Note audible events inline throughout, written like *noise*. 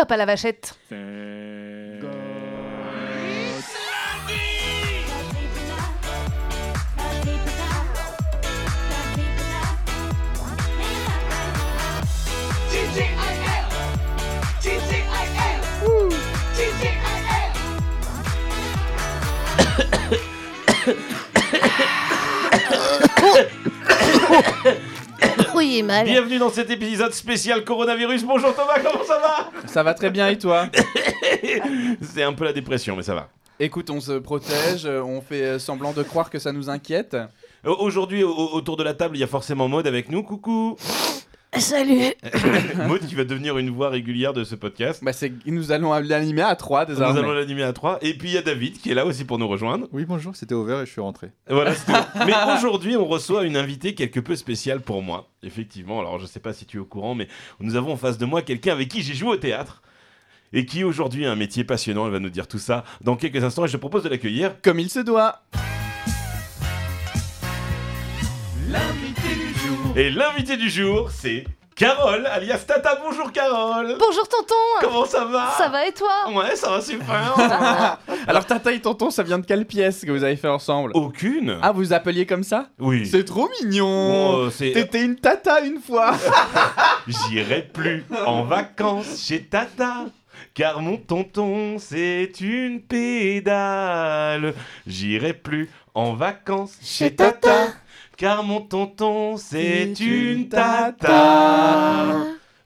Stop à la vachette. Mal. Bienvenue dans cet épisode spécial coronavirus. Bonjour Thomas, comment ça va? Ça va très bien et toi? *laughs* C'est un peu la dépression, mais ça va. Écoute, on se protège, euh, on fait euh, semblant de croire que ça nous inquiète. Au- Aujourd'hui, au- autour de la table, il y a forcément Maud avec nous. Coucou Salut. *laughs* Maud qui va devenir une voix régulière de ce podcast. Bah c'est nous allons l'animer à 3 Nous désormais. allons l'animer à 3. Et puis il y a David qui est là aussi pour nous rejoindre. Oui, bonjour, c'était ouvert et je suis rentré. Voilà, *laughs* mais aujourd'hui, on reçoit une invitée quelque peu spéciale pour moi. Effectivement, alors je sais pas si tu es au courant, mais nous avons en face de moi quelqu'un avec qui j'ai joué au théâtre. Et qui aujourd'hui a un métier passionnant, elle va nous dire tout ça dans quelques instants et je te propose de l'accueillir. Comme il se doit. Et l'invité du jour, c'est Carole, alias Tata. Bonjour Carole Bonjour tonton. Comment ça va Ça va et toi Ouais, ça va super *laughs* Alors Tata et Tonton, ça vient de quelle pièce que vous avez fait ensemble Aucune Ah, vous appeliez comme ça Oui. C'est trop mignon euh, c'est- T'étais une tata une fois *laughs* J'irai plus en vacances chez Tata. Car mon tonton, c'est une pédale. J'irai plus en vacances chez Tata. Car mon tonton, c'est une tata.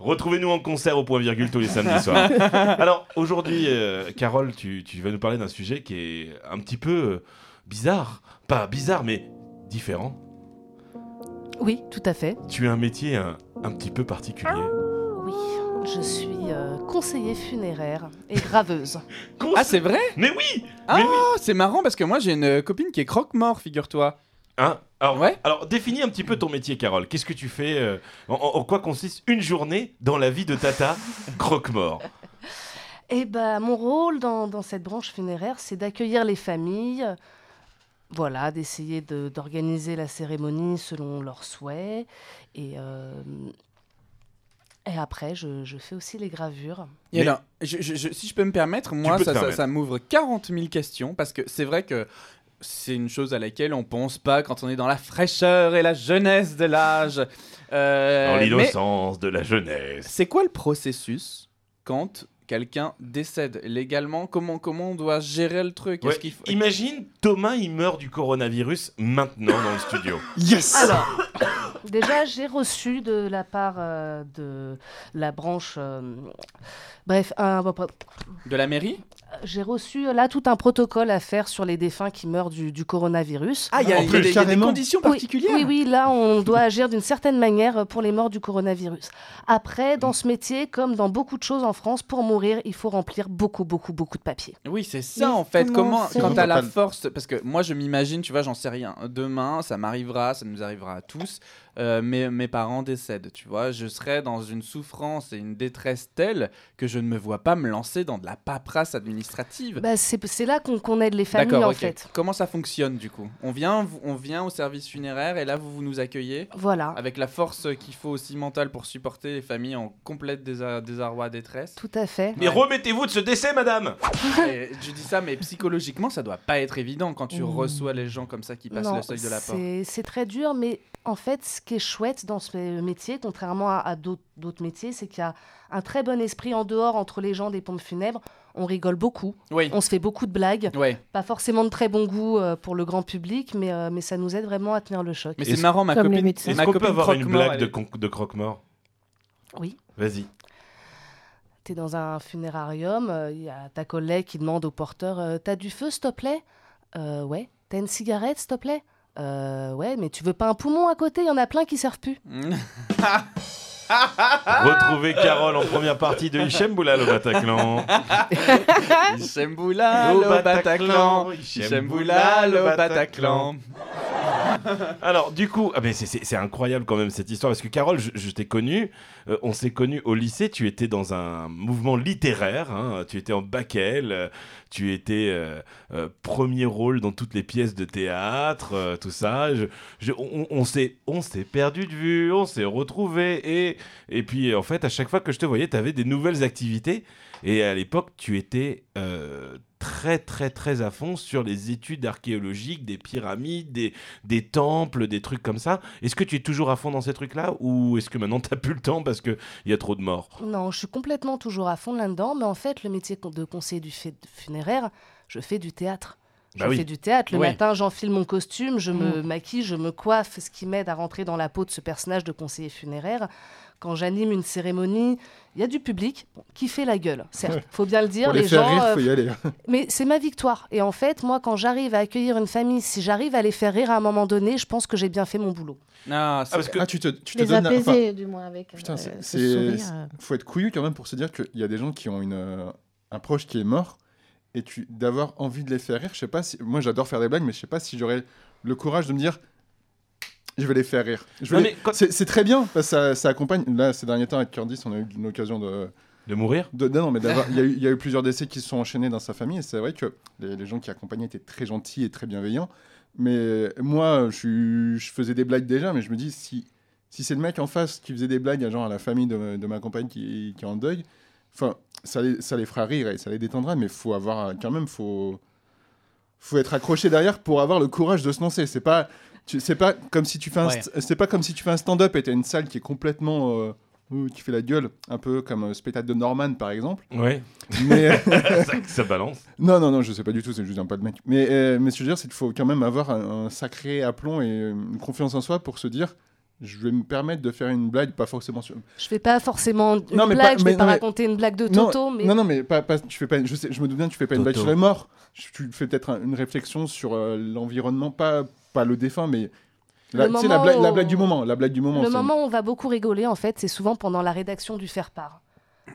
Retrouvez-nous en concert au point virgule tous les samedis soirs. *laughs* Alors aujourd'hui, euh, Carole, tu, tu vas nous parler d'un sujet qui est un petit peu euh, bizarre. Pas bizarre, mais différent. Oui, tout à fait. Tu as un métier un, un petit peu particulier. Oui, je suis euh, conseiller funéraire et graveuse. *laughs* Ah, c'est vrai? Mais oui Ah, Mais oui. c'est marrant parce que moi j'ai une copine qui est croque-mort, figure-toi. Hein alors, Ouais. alors, définis un petit peu ton métier, Carole. Qu'est-ce que tu fais euh, en, quoi consiste une journée dans la vie de Tata *laughs* croque-mort? Et bah, mon rôle dans, dans cette branche funéraire, c'est d'accueillir les familles. Voilà, d'essayer de- d'organiser la cérémonie selon leurs souhaits. Et, euh, et après, je, je fais aussi les gravures. Et Mais- alors, je- je- je- si je peux me permettre, moi, peux te ça, ça- permettre. ça m'ouvre 40 000 questions parce que c'est vrai que c'est une chose à laquelle on pense pas quand on est dans la fraîcheur et la jeunesse de l'âge. Euh, Dans l'innocence de la jeunesse. c'est quoi le processus quand quelqu'un décède légalement? Comment, comment on doit gérer le truc? Ouais, faut- Imagine, Thomas, il meurt du coronavirus maintenant dans le studio. *laughs* Yes Alors, déjà, j'ai reçu de la part euh, de la branche. euh, bref, un- De la mairie? J'ai reçu euh, là tout un protocole à faire sur les défunts qui meurent du, du coronavirus. Ah, il y a, y des, il y a des carrément. conditions particulières Oui, oui, là, on doit agir d'une certaine manière euh, pour les morts du coronavirus. Après, dans ce métier, comme dans beaucoup de choses en France, pour mourir, il faut remplir beaucoup, beaucoup, beaucoup de papiers. Oui, c'est ça Mais en fait. comment Comment, quand t'as la force, parce que moi je m'imagine, tu vois, j'en sais rien. Demain, ça m'arrivera, ça nous arrivera à tous. Euh, mes, mes parents décèdent, tu vois. Je serai dans une souffrance et une détresse telle que je ne me vois pas me lancer dans de la paperasse administrative. Bah, c'est là qu'on aide les familles, D'accord, en ok. fait. Comment ça fonctionne du coup? On vient, on vient au service funéraire et là vous, vous nous accueillez Voilà, avec la force qu'il faut aussi mentale pour supporter les familles en complète désa- désarroi, détresse. tout à fait. Mais Ouais. remettez-vous de ce décès, madame Et je dis ça, mais psychologiquement, ça doit pas être évident quand tu Mmh. reçois les gens comme ça qui passent Non, le seuil de la porte. c'est- C'est très dur, mais en fait, ce qui est chouette dans ce métier, contrairement à, à d'autres métiers, c'est qu'il y a un très bon esprit en dehors entre les gens des pompes funèbres. On rigole beaucoup, Oui. on se fait beaucoup de blagues. Pas forcément de très bon goût euh, pour le grand public, mais, euh, mais ça nous aide vraiment à tenir le choc. mais c'est marrant, ma Comme copine. Est-ce ma qu'on peut avoir une blague de, de croque-mort? Oui. Vas-y. T'es dans un funérarium, il y a ta collègue qui demande au porteur euh, T'as du feu, s'il te plaît? Euh, Ouais. T'as une cigarette, s'il te plaît? Euh, Ouais, mais tu veux pas un poumon à côté Il y en a plein qui servent plus. *laughs* Retrouvez Carole en première partie de Hichem Boulal au *laughs* Bataclan. Hichem Boulal au Bataclan. Hichem Boulal au Bataclan. *laughs* Alors, du coup, ah, c'est- incroyable quand même cette histoire parce que Carole, je, t'ai connue, euh, on s'est connus au lycée. Tu étais dans un mouvement littéraire, hein, tu étais en bac euh, tu étais euh, premier rôle dans toutes les pièces de théâtre, tout ça. On s'est perdu de vue, on s'est retrouvés et et puis en fait à chaque fois que je te voyais, tu avais des nouvelles activités. Et à l'époque, tu étais très, très, très à fond sur les études archéologiques, des pyramides, des, des temples, des trucs comme ça. Est-ce que tu es toujours à fond dans ces trucs-là ou est-ce que maintenant tu n'as plus le temps parce qu'il y a trop de morts? Non, je suis complètement toujours à fond là-dedans, mais en fait, le métier de conseiller du fait funéraire, je fais du théâtre. Je Bah oui. fais du théâtre. Le matin, j'enfile mon costume, je me Mm. maquille, je me coiffe, ce qui m'aide à rentrer dans la peau de ce personnage de conseiller funéraire. Quand j'anime une cérémonie, il y a du public bon, qui fait la gueule. Certes, faut bien le dire, Pour les, les faire gens. rire, euh, faut y aller. *laughs* mais c'est ma victoire. Et en fait, moi, quand j'arrive à accueillir une famille, si j'arrive à les faire rire à un moment donné, je pense que j'ai bien fait mon boulot. C'est- parce que- Ah, tu te, tu te Les donnes. apaiser, enfin, du moins, avec putain, euh, c'est- ce euh. faut être couillu quand même pour se dire qu'il y a des gens qui ont une, euh, un proche qui est mort et tu d'avoir envie de les faire rire. Je sais pas si moi j'adore faire des blagues, mais je sais pas si j'aurais le courage de me dire je vais les faire rire. Les- C'est très bien parce que ça, ça accompagne. Là, ces derniers temps avec Candice, on a eu une occasion de. De mourir de non, mais il y, a eu- il y a eu plusieurs décès qui se sont enchaînés dans sa famille et c'est vrai que les, les gens qui accompagnaient étaient très gentils et très bienveillants. Mais moi, je, faisais des blagues déjà, mais je me dis si si c'est le mec en face qui faisait des blagues à genre à la famille de, de ma compagne qui, qui est en deuil, enfin ça les, ça les fera rire et ça les détendra, mais faut avoir quand même faut faut être accroché derrière pour avoir le courage de se lancer. C'est pas c'est pas comme si tu fais un Ouais. c'est pas comme si tu fais un stand-up et t'as une salle qui est complètement euh, euh, qui fait la gueule, un peu comme le spectacle de Norman par exemple. Ouais, Mais *laughs* ça, ça balance. *laughs* non, non, non, je sais pas du tout, c'est juste un pas de mec. Mais, euh, mais ce que je veux dire, c'est qu'il faut quand même avoir un, un sacré aplomb et euh, une confiance en soi pour se dire je vais me permettre de faire une blague, pas forcément sur. Je fais pas forcément une Non, mais blague, pas- je mais- vais pas non, mais- raconter une blague de Non, Toto, mais Non, non, mais pas, pas- tu fais pas, je, sais, je me doute bien, tu fais pas une blague sur les morts. Je- Tu fais peut-être un- une réflexion sur euh, l'environnement, pas, pas le défunt, mais. La, Le tu sais, la, moment blague, la où- blague du moment. La blague du moment. le moment où on va beaucoup rigoler, en fait, c'est souvent pendant la rédaction du faire-part.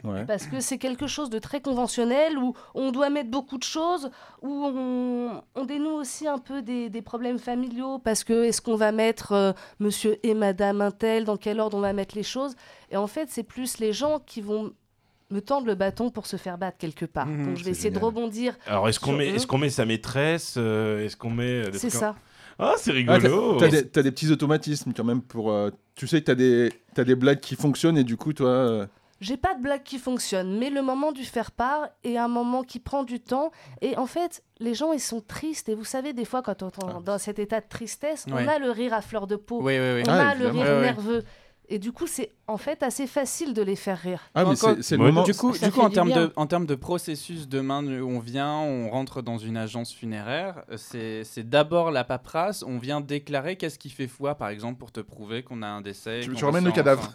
Ouais. Parce que c'est quelque chose de très conventionnel où on doit mettre beaucoup de choses, où on, on dénoue aussi un peu des, des problèmes familiaux. Parce que est-ce qu'on va mettre euh, monsieur et madame un tel, dans quel ordre on va mettre les choses Et en fait, c'est plus les gens qui vont me tendre le bâton pour se faire battre quelque part. Mhm, Donc je vais c'est essayer de rebondir. Alors, est-ce qu'on met, est qu'on met sa maîtresse euh, Est-ce qu'on met. euh, C'est ça. Ah, c'est Ah, t'as- rigolo T'as des, t'as des petits automatismes quand même pour. euh, tu sais que t'as des, t'as des blagues qui fonctionnent et du coup, toi. euh, J'ai pas de blague qui fonctionne, mais le moment du faire part est un moment qui prend du temps. Et en fait, les gens, ils sont tristes. Et vous savez, des fois, quand on est Ah. dans cet état de tristesse, Ouais. on a le rire à fleur de peau. Oui, oui, oui. On Ah, a le rire Ouais, ouais. nerveux. Et du coup, c'est en fait assez facile de les faire rire. Ah, mais c'est c'est le moment. Du coup, du coup en, termes de, en termes de processus, demain, on vient, on rentre dans une agence funéraire. euh, C'est c'est d'abord la paperasse. On vient déclarer qu'est-ce qui fait foi, par exemple, pour te prouver qu'on a un décès. Tu- ramènes le cadavre.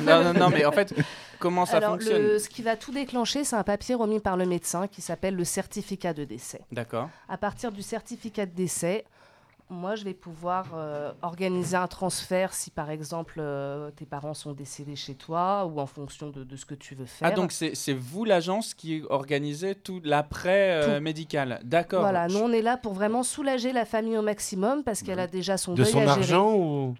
non, non, non, mais en fait, comment ça Alors, fonctionne? le- ce qui va tout déclencher, c'est un papier remis par le médecin qui s'appelle le certificat de décès. D'accord. À partir du certificat de décès, moi, je vais pouvoir euh, organiser un transfert si, par exemple, euh, tes parents sont décédés chez toi ou en fonction de, de ce que tu veux faire. Ah, donc c'est vous, l'agence, qui organisez tout l'après-médical. D'accord. Voilà, nous, on est là pour vraiment soulager la famille au maximum parce qu'elle a déjà son De deuil son à gérer. argent ou.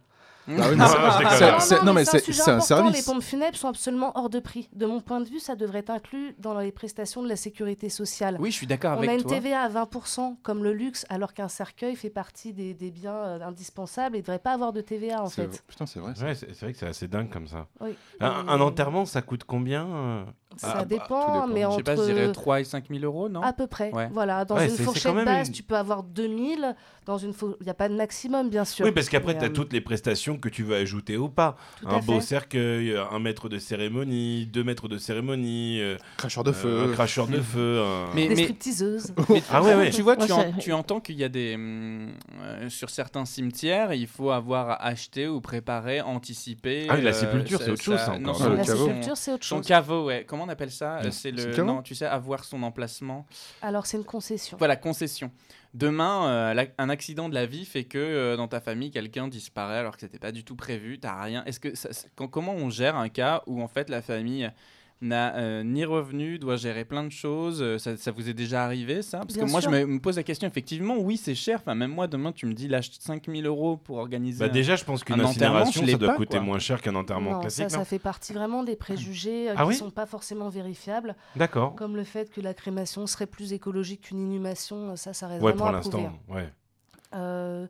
Ah oui, Non, mais c'est- Non, mais un important. Les service. pompes funèbres sont absolument hors de prix. De mon point de vue, ça devrait être inclus dans les prestations de la sécurité sociale. Oui, je suis d'accord On avec a une toi. TVA à 20%, comme le luxe, alors qu'un cercueil fait partie des, des biens euh, indispensables et ne devrait pas avoir de TVA, en C'est- fait. Putain, c'est vrai. Ouais, c'est vrai que c'est assez dingue comme ça. Oui. Un, Et un enterrement, ça coûte combien euh? Ça Ah, bah, dépend, dépend. mais Je entre... sais pas, je dirais 3 et 5 000 euros, non? À peu près. Ouais. Voilà, dans Ouais, une fourchette basse, une- tu peux avoir 2000. Dans une il n'y a pas de maximum, bien sûr. Oui, parce qu'après, tu as euh, toutes les prestations que tu veux ajouter ou pas. Tout un beau fait. cercueil, un maître de cérémonie, deux maîtres de cérémonie, euh, Cracheur de euh, feu. un cracheur de *laughs* feu. un- Mais- Des stripteaseuses. Ah ouais, ouais. Tu vois, tu, en- entends qu'il y a des. hum, euh, sur certains cimetières, il faut avoir acheté ou préparé, anticipé. Ah oui, la sépulture, c'est autre chose, non, son- La sépulture, c'est autre Son chose. caveau, ouais. Comment on appelle ça Le- C'est c'est le. Non, tu sais, avoir son emplacement. Alors, c'est une concession. Voilà, concession. Demain, euh, la- un accident de la vie fait que euh, dans ta famille, quelqu'un disparaît alors que c'était pas du tout prévu, t'as rien. Est-ce que ça- quand- comment on gère un cas où en fait la famille n'a euh, ni revenu, doit gérer plein de choses. euh, ça, ça vous est déjà arrivé, ça? Parce Bien que moi, sûr. je me, me pose la question, effectivement, oui, c'est cher. Enfin, même moi, demain, tu me dis, lâche 5000 euros pour organiser. Bah déjà, je pense qu'une incinération, ça doit pas, coûter quoi. moins cher qu'un enterrement Non, classique, ça, non ça fait partie vraiment des préjugés euh, Ah qui oui sont pas forcément vérifiables, D'accord. comme le fait que la crémation serait plus écologique qu'une inhumation. Ça, ça reste Ouais, vraiment pour l'instant, ouais. Euh,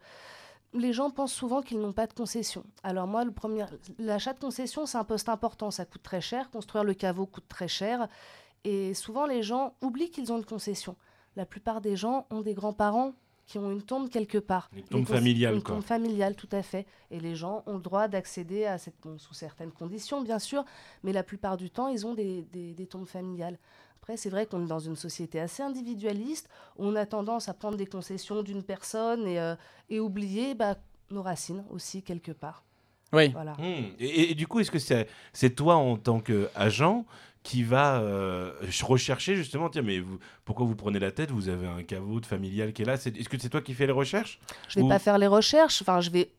les gens pensent souvent qu'ils n'ont pas de concession. Alors moi, le premier, l'achat de concession, c'est un poste important. Ça coûte très cher. Construire le caveau coûte très cher. Et souvent, les gens oublient qu'ils ont une concession. La plupart des gens ont des grands-parents qui ont une tombe quelque part. Une tombe familiale, Une quoi. tombe familiale, tout à fait. Et les gens ont le droit d'accéder à cette tombe sous certaines conditions, bien sûr. Mais la plupart du temps, ils ont des, des- des tombes familiales. Après, c'est vrai qu'on est dans une société assez individualiste, où on a tendance à prendre des concessions d'une personne et, euh, et oublier bah, nos racines aussi, quelque part. Oui. Voilà. Hmm. Et, et- et du coup, est-ce que c'est c'est toi en tant qu'agent qui va euh, rechercher justement, tiens, mais vous, pourquoi vous prenez la tête? Vous avez un caveau de familial qui est là. C'est- Est-ce que c'est toi qui fais les recherches? Je vais Ou- pas faire les recherches, enfin, je vais,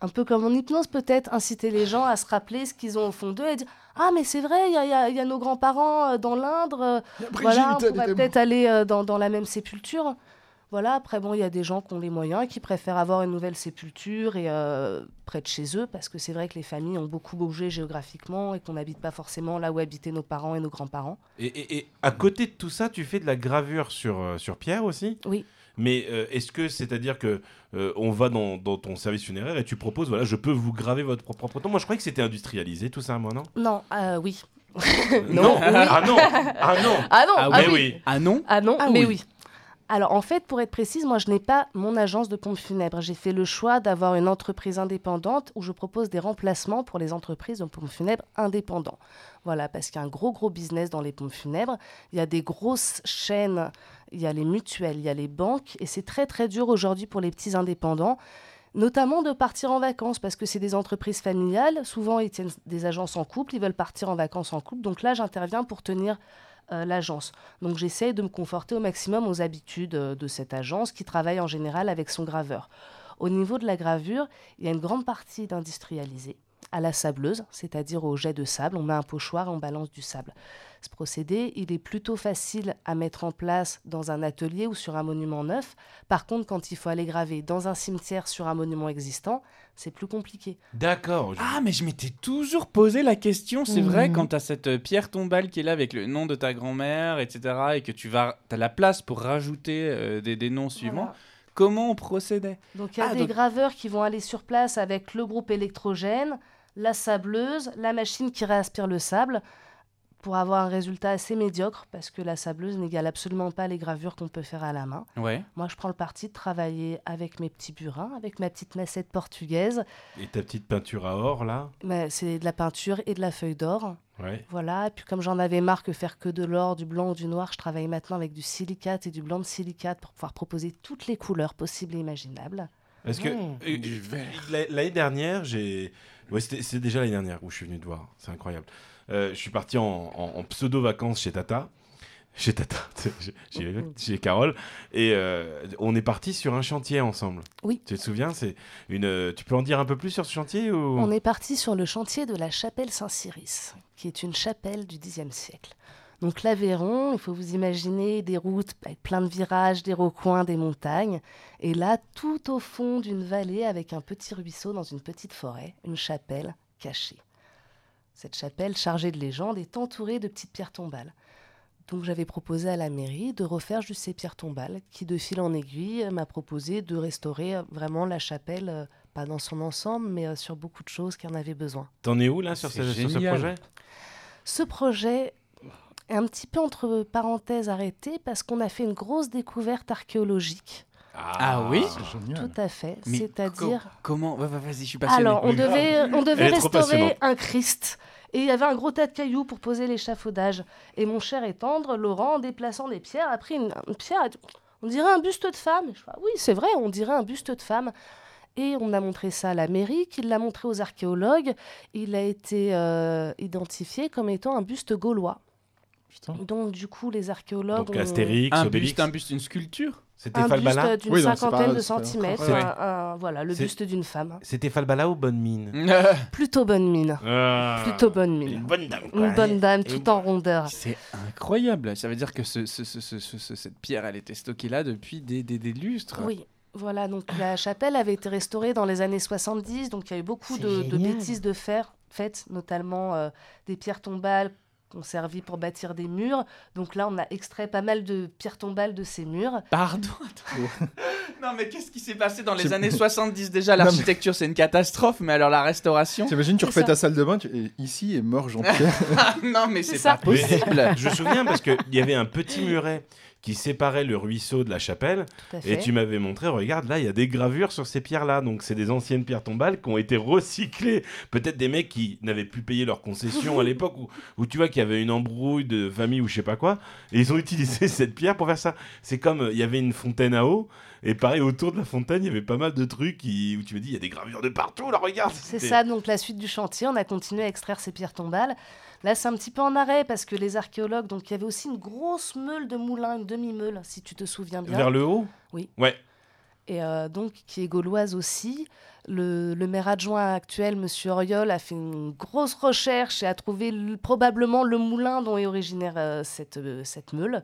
un peu comme en hypnose peut-être, inciter les gens à se rappeler ce qu'ils ont au fond d'eux et dire Ah, mais c'est vrai, il y a, il y a- il y a nos grands-parents euh, dans l'Indre, euh, voilà, on pourrait peut-être aller euh, dans, dans la même sépulture. Voilà, après, bon, il y a des gens qui ont les moyens, qui préfèrent avoir une nouvelle sépulture et euh, près de chez eux, parce que c'est vrai que les familles ont beaucoup bougé géographiquement et qu'on n'habite pas forcément là où habitaient nos parents et nos grands-parents. et, et- et à côté de tout ça, tu fais de la gravure sur, euh, sur pierre aussi? Oui. Mais euh, est-ce que c'est-à-dire que euh, on va dans, dans ton service funéraire et tu proposes, voilà, je peux vous graver votre propre tombe Moi, je croyais que c'était industrialisé, tout ça, moi, non? Non, euh, oui. Euh, Non. *laughs* Ah non Ah non Ah non, Ah ah Mais oui. oui. Ah non? Ah non, Ah mais oui. Alors en fait, pour être précise, moi je n'ai pas mon agence de pompes funèbres. J'ai fait le choix d'avoir une entreprise indépendante où je propose des remplacements pour les entreprises de pompes funèbres indépendants. Voilà, parce qu'il y a un gros gros business dans les pompes funèbres. Il y a des grosses chaînes, il y a les mutuelles, il y a les banques, et c'est très très dur aujourd'hui pour les petits indépendants. Notamment de partir en vacances parce que c'est des entreprises familiales. Souvent, ils tiennent des agences en couple, ils veulent partir en vacances en couple. Donc là, j'interviens pour tenir euh, l'agence. Donc j'essaye de me conforter au maximum aux habitudes euh, de cette agence qui travaille en général avec son graveur. Au niveau de la gravure, il y a une grande partie d'industrialisé à la sableuse, c'est-à-dire au jet de sable. On met un pochoir et on balance du sable. Ce procédé, il est plutôt facile à mettre en place dans un atelier ou sur un monument neuf. Par contre, quand il faut aller graver dans un cimetière sur un monument existant, c'est plus compliqué. D'accord. je- Ah, mais je m'étais toujours posé la question. C'est vrai, Mhm. quand tu as cette euh, pierre tombale qui est là avec le nom de ta grand-mère, etc., et que tu vas, as la place pour rajouter euh, des, des noms suivants, Voilà. comment on procédait? Donc il y a Ah, des donc- graveurs qui vont aller sur place avec le groupe électrogène, la sableuse, la machine qui réaspire le sable pour avoir un résultat assez médiocre parce que la sableuse n'égale absolument pas les gravures qu'on peut faire à la main. Ouais. Moi, je prends le parti de travailler avec mes petits burins, avec ma petite massette portugaise. Et ta petite peinture à or, là? Mais C'est de la peinture et de la feuille d'or. Ouais. Voilà, et puis comme j'en avais marre que faire que de l'or, du blanc ou du noir, je travaille maintenant avec du silicate et du blanc de silicate pour pouvoir proposer toutes les couleurs possibles et imaginables. Parce que Mmh. euh, l'année dernière, j'ai. Ouais, c'était c'est déjà l'année dernière où je suis venu te voir. C'est incroyable. Euh, je suis parti en, en- en pseudo-vacances chez Tata. Chez Tata, *laughs* chez, chez- chez Carole. Et euh, on est parti sur un chantier ensemble. Oui. Tu te souviens c'est une, euh, Tu peux en dire un peu plus sur ce chantier ou... On est parti sur le chantier de la chapelle Saint-Cyrus, qui est une chapelle du Xe siècle. Donc l'Aveyron, il faut vous imaginer des routes avec plein de virages, des recoins, des montagnes. Et là, tout au fond d'une vallée, avec un petit ruisseau dans une petite forêt, une chapelle cachée. Cette chapelle, chargée de légendes, est entourée de petites pierres tombales. Donc j'avais proposé à la mairie de refaire juste ces pierres tombales, qui de fil en aiguille m'a proposé de restaurer euh, vraiment la chapelle, euh, pas dans son ensemble, mais euh, sur beaucoup de choses qui en avaient besoin. T'en es où là sur ce, sur ce génial. projet? Ce projet un petit peu entre parenthèses arrêté parce qu'on a fait une grosse découverte archéologique. Ah oui C'est génial. Tout à fait. C'est-à-dire. co- comment Ouais, ouais, Vas-y, je suis passionné. Alors, on Oui, devait, on restaurer un Christ. Et il y avait un gros tas de cailloux pour poser l'échafaudage. Et mon cher et tendre, Laurent, en déplaçant des pierres, a pris une, une pierre. On dirait un buste de femme. Je Ah oui, c'est vrai, on dirait un buste de femme. Et on a montré ça à la mairie, qui l'a montré aux archéologues. Il a été euh, identifié comme étant un buste gaulois. Putain. Donc, du coup, les archéologues Donc ont Astérix, Un Obélix. buste, un buste, une sculpture C'était un buste Falbala d'une Oui, cinquantaine pas- de centimètres. incroyable. un- un- voilà, le buste d'une femme. C'était Falbala ou Bonne Mine *laughs* Plutôt bonne mine. Plutôt bonne Une mine. bonne dame. quoi. Une bonne dame, tout en rondeur. C'est incroyable. Ça veut dire que ce, ce- ce- ce- ce- ce- cette pierre, elle était stockée là depuis des, des, des lustres. Oui. Voilà, donc la chapelle avait été restaurée dans les années 70, donc il y a eu beaucoup de, bêtises de fer faites, notamment euh, des pierres tombales ont servi pour bâtir des murs. Donc là, on a extrait pas mal de pierres tombales de ces murs. Pardon. *laughs* Non, mais qu'est-ce qui s'est passé dans les années 70 déjà? Mais- L'architecture, c'est une catastrophe, mais alors la restauration? T'imagines, tu refais ça. ta salle de bain, tu... et ici est mort Jean-Pierre. *laughs* Ah, Non, mais C'est pas possible. Je me souviens parce qu'il y avait un petit muret qui séparait le ruisseau de la chapelle. Et tu m'avais montré, regarde, là, il y a des gravures sur ces pierres-là. Donc, c'est des anciennes pierres tombales qui ont été recyclées. Peut-être des mecs qui n'avaient plus payé leur concession à *laughs* l'époque, où, où tu vois qu'il y avait une embrouille de famille ou je sais pas quoi. Et ils ont utilisé *laughs* cette pierre pour faire ça. C'est comme, euh, il y avait une fontaine à eau. Et pareil, autour de la fontaine, il y avait pas mal de trucs qui- où tu me dis, il y a des gravures de partout, là, regarde. C'est ça, donc la suite du chantier, on a continué à extraire ces pierres tombales. Là, c'est un petit peu en arrêt parce que les archéologues, donc il y avait aussi une grosse meule de moulin, une demi-meule, si tu te souviens bien. Vers le haut? Oui. Ouais. et euh, donc qui est gauloise aussi. Le, le maire adjoint actuel, Monsieur Oriol, a fait une grosse recherche et a trouvé probablement le moulin dont est originaire euh, cette, euh, cette meule.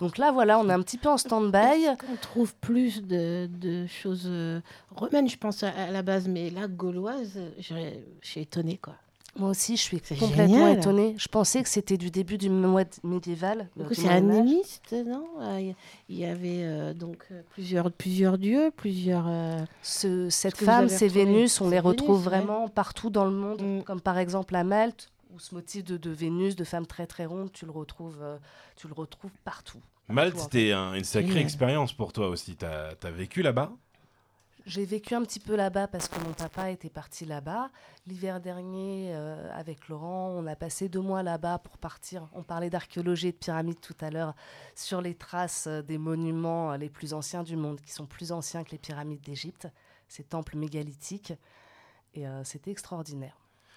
Donc là, voilà, on est un petit peu en stand-by. Qu'on trouve plus de, de choses romaines, je pense, à, à la base, mais là, gauloise, je je suis étonnée, quoi. Moi aussi, je suis complètement génial. étonnée. Je pensais que c'était du début du mois médiéval. Du coup, du c'est Moyen Âge. animiste, non? Euh, Il y avait euh, donc euh, plusieurs, plusieurs dieux, plusieurs... euh, Ce- cette femme, ces Vénus, on les retrouve Vénus, ouais. vraiment partout dans le monde, Mm. comme par exemple à Malte, où ce motif de, de Vénus, de femme très très ronde, tu le retrouves, euh, tu le retrouves partout. Malte, Partout, c'était un- une sacrée expérience pour toi aussi. T'as as vécu là-bas? J'ai vécu un petit peu là-bas parce que mon papa était parti là-bas. L'hiver dernier, euh, avec Laurent, on a passé deux mois là-bas pour partir. On parlait d'archéologie et de pyramides tout à l'heure, sur les traces euh, des monuments euh, les plus anciens du monde, qui sont plus anciens que les pyramides d'Égypte, ces temples mégalithiques. Et euh, c'était extraordinaire.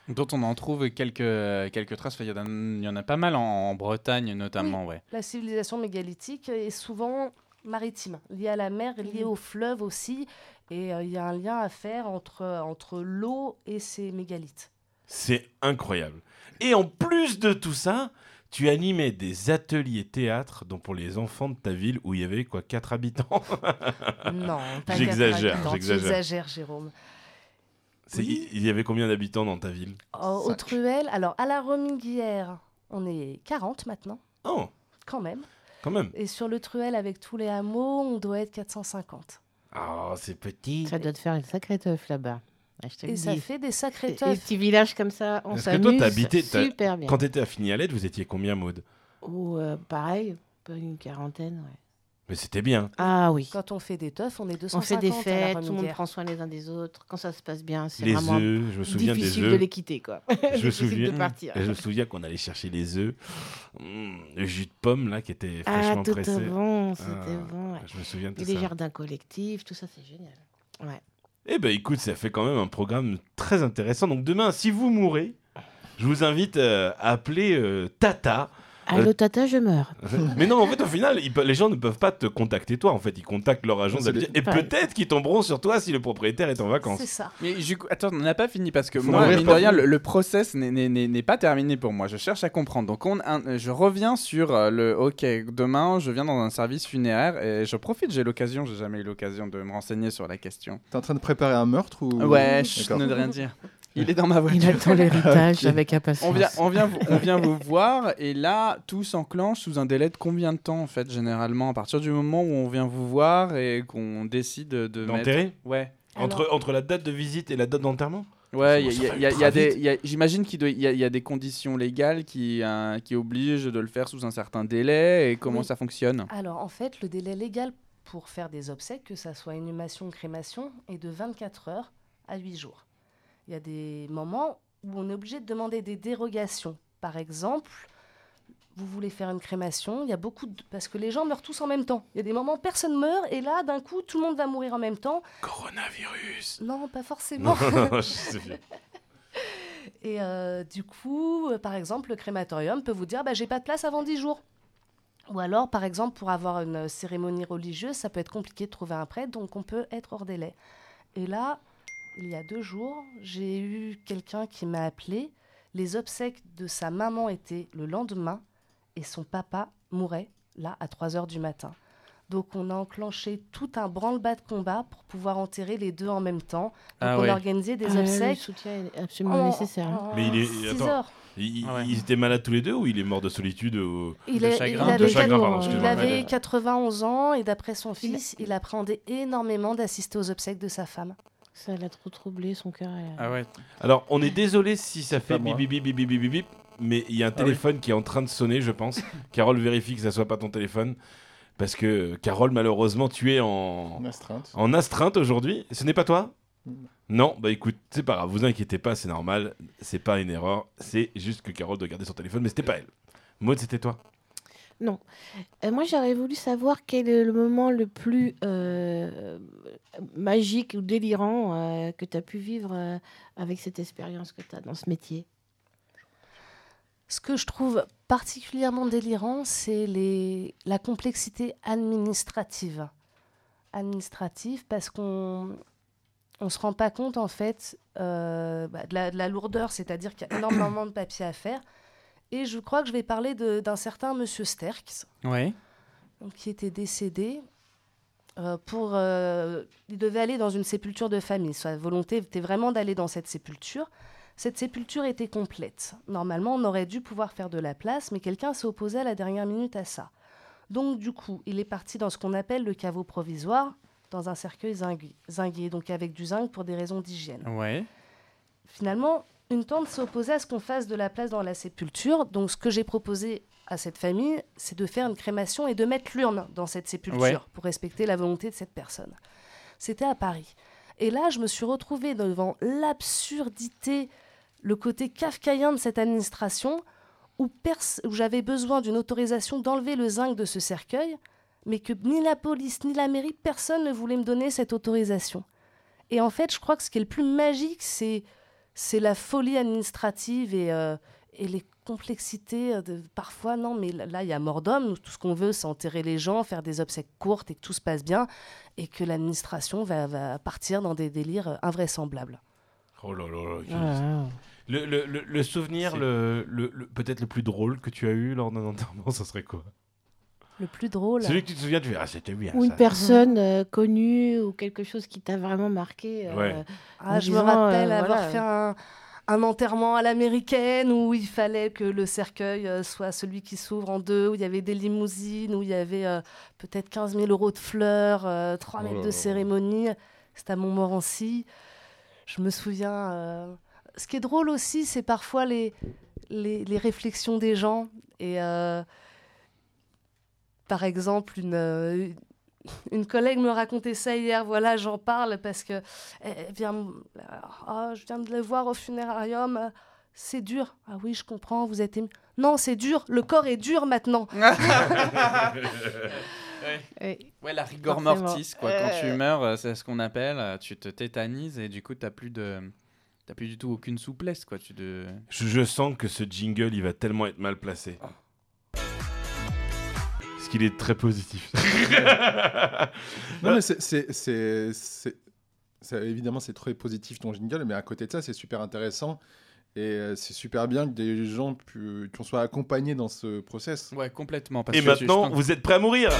Dont on en trouve quelques, quelques traces. Il y, en a- pas mal en, en Bretagne, notamment. Ouais. La civilisation mégalithique est souvent maritime, liée à la mer, liée Mhm. au fleuve aussi. Et euh, il y a un lien à faire entre, entre l'eau et ces mégalithes. C'est incroyable. Et en plus de tout ça, tu animais des ateliers théâtre donc pour les enfants de ta ville où il y avait quoi quatre habitants? *laughs* Non, pas J'exagère, quatre habitants. Tu j'exagère. Jérôme. C'est- Oui. Il y avait combien d'habitants dans ta ville? Au, au. Truel, alors à la Remiguière, on est 40 maintenant, Oh, quand même. Quand même. Et sur le Truel, avec tous les hameaux, on doit être 450. Oh, c'est petit. Ça doit te faire une sacrée teuf là-bas. Ah, Et ça fait des sacrés teufs. petits villages comme ça, on Est-ce que toi, s'amuse super bien. Quand tu étais à Finialette, vous étiez combien, Maude? Ou euh, pareil, pas une quarantaine, ouais. Mais c'était bien. Ah oui. Quand on fait des teufs, on est On 250 fait des fêtes, tout le monde prend soin les uns des autres. Quand ça se passe bien, c'est Les vraiment œufs, je me souviens difficile des de œufs. les quitter, quoi. *laughs* Je me Difficile souviens. de partir. Je me souviens qu'on allait chercher les œufs, Mmh, le jus de pomme là qui était Ah, fraîchement tout pressé. bon, c'était Ah, bon. ouais. Je me souviens de Et tout les ça. jardins collectifs, tout ça, c'est génial. Ouais. Eh ben écoute, ça fait quand même un programme très intéressant. Donc demain, si vous mourrez, je vous invite euh, à appeler euh, Tata. Allô, tata, je meurs. *laughs* Mais non, en fait, au final, ils les gens ne peuvent pas te contacter toi. En fait, ils contactent leur agent d'habitation. Et Ouais. peut-être qu'ils tomberont sur toi si le propriétaire est en vacances. C'est ça. Mais du coup, attends, on n'a pas fini parce que Faut moi, mine de rien, le, le process n'est- pas terminé pour moi. Je cherche à comprendre. Donc, on, un- je reviens sur euh, le OK. Demain, je viens dans un service funéraire et je profite. J'ai l'occasion, j'ai jamais eu l'occasion de me renseigner sur la question. T'es en train de préparer un meurtre ou Ouais, je ne rien dire. Il est dans ma Il voiture. attend l'héritage avec impatience. On vient, on, vient vous, on vient vous voir et là, tout s'enclenche sous un délai de combien de temps en fait, généralement? À partir du moment où on vient vous voir et qu'on décide de, de mettre... D'enterrer? Ouais. entre, Alors- entre la date de visite et la date d'enterrement? Ouais, il il il il il j'imagine qu'il il y, a- il y a des conditions légales qui, euh, qui obligent de le faire sous un certain délai et comment Oui. ça fonctionne? Alors, en fait, le délai légal pour faire des obsèques, que ça soit inhumation ou crémation, est de 24 heures à 8 jours. Il y a des moments où on est obligé de demander des dérogations. Par exemple, vous voulez faire une crémation, il y a beaucoup de... parce que les gens meurent tous en même temps. Il y a des moments où personne meurt et là, d'un coup, tout le monde va mourir en même temps. Coronavirus Non, pas forcément. Non, je sais. *laughs* Et euh, du coup, euh, par exemple, le crématorium peut vous dire bah, j'ai pas de place avant 10 jours. Ou alors, par exemple, pour avoir une cérémonie religieuse, ça peut être compliqué de trouver un prêtre, donc on peut être hors délai. Et là, il y a deux jours, j'ai eu quelqu'un qui m'a appelé. Les obsèques de sa maman étaient le lendemain et son papa mourait là à 3 heures du matin. Donc on a enclenché tout un branle-bas de combat pour pouvoir enterrer les deux en même temps. Donc Ah on ouais. a organisé des Ah, le obsèques. soutien est absolument en- nécessaire. en Mais il est- six attends. heures. Ils, Ah ouais. ils étaient malades tous les deux ou il est mort de solitude ou... Il, De est- chagrin. il De avait, chagrin, pardon, il avait Ouais. 91 ans et d'après son Il- fils, il appréhendait énormément d'assister aux obsèques de sa femme. Ça l'a trop troublé, son cœur. est- Ah ouais. Alors, on est désolé si ça fait Pas moi. bip bip bip bip bip bip bip, mais il y a un Ah oui. téléphone qui est en train de sonner, je pense. *laughs* Carole vérifie que ça soit pas ton téléphone. Parce que Carole, malheureusement, tu es en, En astreinte. en astreinte aujourd'hui. Ce n'est pas toi? Non. Non, bah écoute, c'est pas grave, vous inquiétez pas, c'est normal. C'est pas une erreur, c'est juste que Carole doit garder son téléphone, mais c'était pas elle. Maud, c'était toi Euh, moi, j'aurais voulu savoir quel est le moment le plus euh, magique ou délirant euh, que tu as pu vivre avec cette expérience que tu as dans ce métier. Ce que je trouve particulièrement délirant, c'est les... la complexité administrative. Administrative, parce qu'on on se rend pas compte, en fait, bah, de, la, de la lourdeur, c'est-à-dire qu'il y a énormément de papiers à faire. Et je crois que je vais parler d'un certain monsieur Sterks, Ouais. donc, qui était décédé. euh, pour, euh, il devait aller dans une sépulture de famille. Sa volonté était vraiment d'aller dans cette sépulture. Cette sépulture était complète. Normalement, on aurait dû pouvoir faire de la place, mais quelqu'un s'est opposé à la dernière minute à ça. Donc, du coup, il est parti dans ce qu'on appelle le caveau provisoire, dans un cercueil zingué, donc avec du zinc pour des raisons d'hygiène. Ouais. Finalement, une tante opposée à ce qu'on fasse de la place dans la sépulture. Donc, ce que j'ai proposé à cette famille, c'est de faire une crémation et de mettre l'urne dans cette sépulture Ouais. pour respecter la volonté de cette personne. C'était à Paris. Et là, je me suis retrouvée devant l'absurdité, le côté kafkaïen de cette administration, où j'avais besoin d'une autorisation d'enlever le zinc de ce cercueil, mais que ni la police ni la mairie, personne ne voulait me donner cette autorisation. Et en fait, je crois que ce qui est le plus magique, c'est c'est la folie administrative et, euh, et les complexités. euh, De, parfois, non, mais là, il y a mort d'homme. Tout ce qu'on veut, c'est enterrer les gens, faire des obsèques courtes et que tout se passe bien. Et que l'administration va, va partir dans des délires euh, invraisemblables. Oh là là là. Ah. Le, le- le- le souvenir, le- le- peut-être le plus drôle que tu as eu lors d'un enterrement, *laughs* ça serait quoi? Le plus drôle. Celui que tu te souviens, tu fais Ah, c'était bien. Ou une ça. personne euh, connue ou quelque chose qui t'a vraiment marqué. euh, Ouais. Ah, je me rappelle euh, avoir voilà. fait un, un enterrement à l'américaine où il fallait que le cercueil soit celui qui s'ouvre en deux, où il y avait des limousines, où il y avait euh, peut-être 15 000 euros de fleurs, euh, 3 Oh mètres de cérémonie. C'était à Montmorency. Je me souviens. euh, Ce qui est drôle aussi, c'est parfois les, les, les réflexions des gens. Et euh, par exemple, une. euh, une collègue me racontait ça hier, voilà, j'en parle parce que elle vient, m- Ah, je viens de le voir au funérarium, euh, c'est dur. Ah oui, je comprends, vous êtes ému. Non, c'est dur, le corps est dur maintenant. *laughs* Ouais. Ouais, la rigor Forcément. mortis, quoi. Quand tu Euh. meurs, euh, c'est ce qu'on appelle, euh, tu te tétanises et du coup, t'as plus de. T'as plus du tout aucune souplesse, quoi. Tu de... Je, je sens que ce jingle, il va tellement être mal placé. Parce qu'il est très positif. *laughs* Non, mais c'est- Évidemment, c'est très positif ton jingle, mais à côté de ça, c'est super intéressant. Et euh, c'est super bien que des gens pu- qu'on soit accompagnés dans ce process. Ouais, complètement. Parce Et que je maintenant, vous êtes prêts à mourir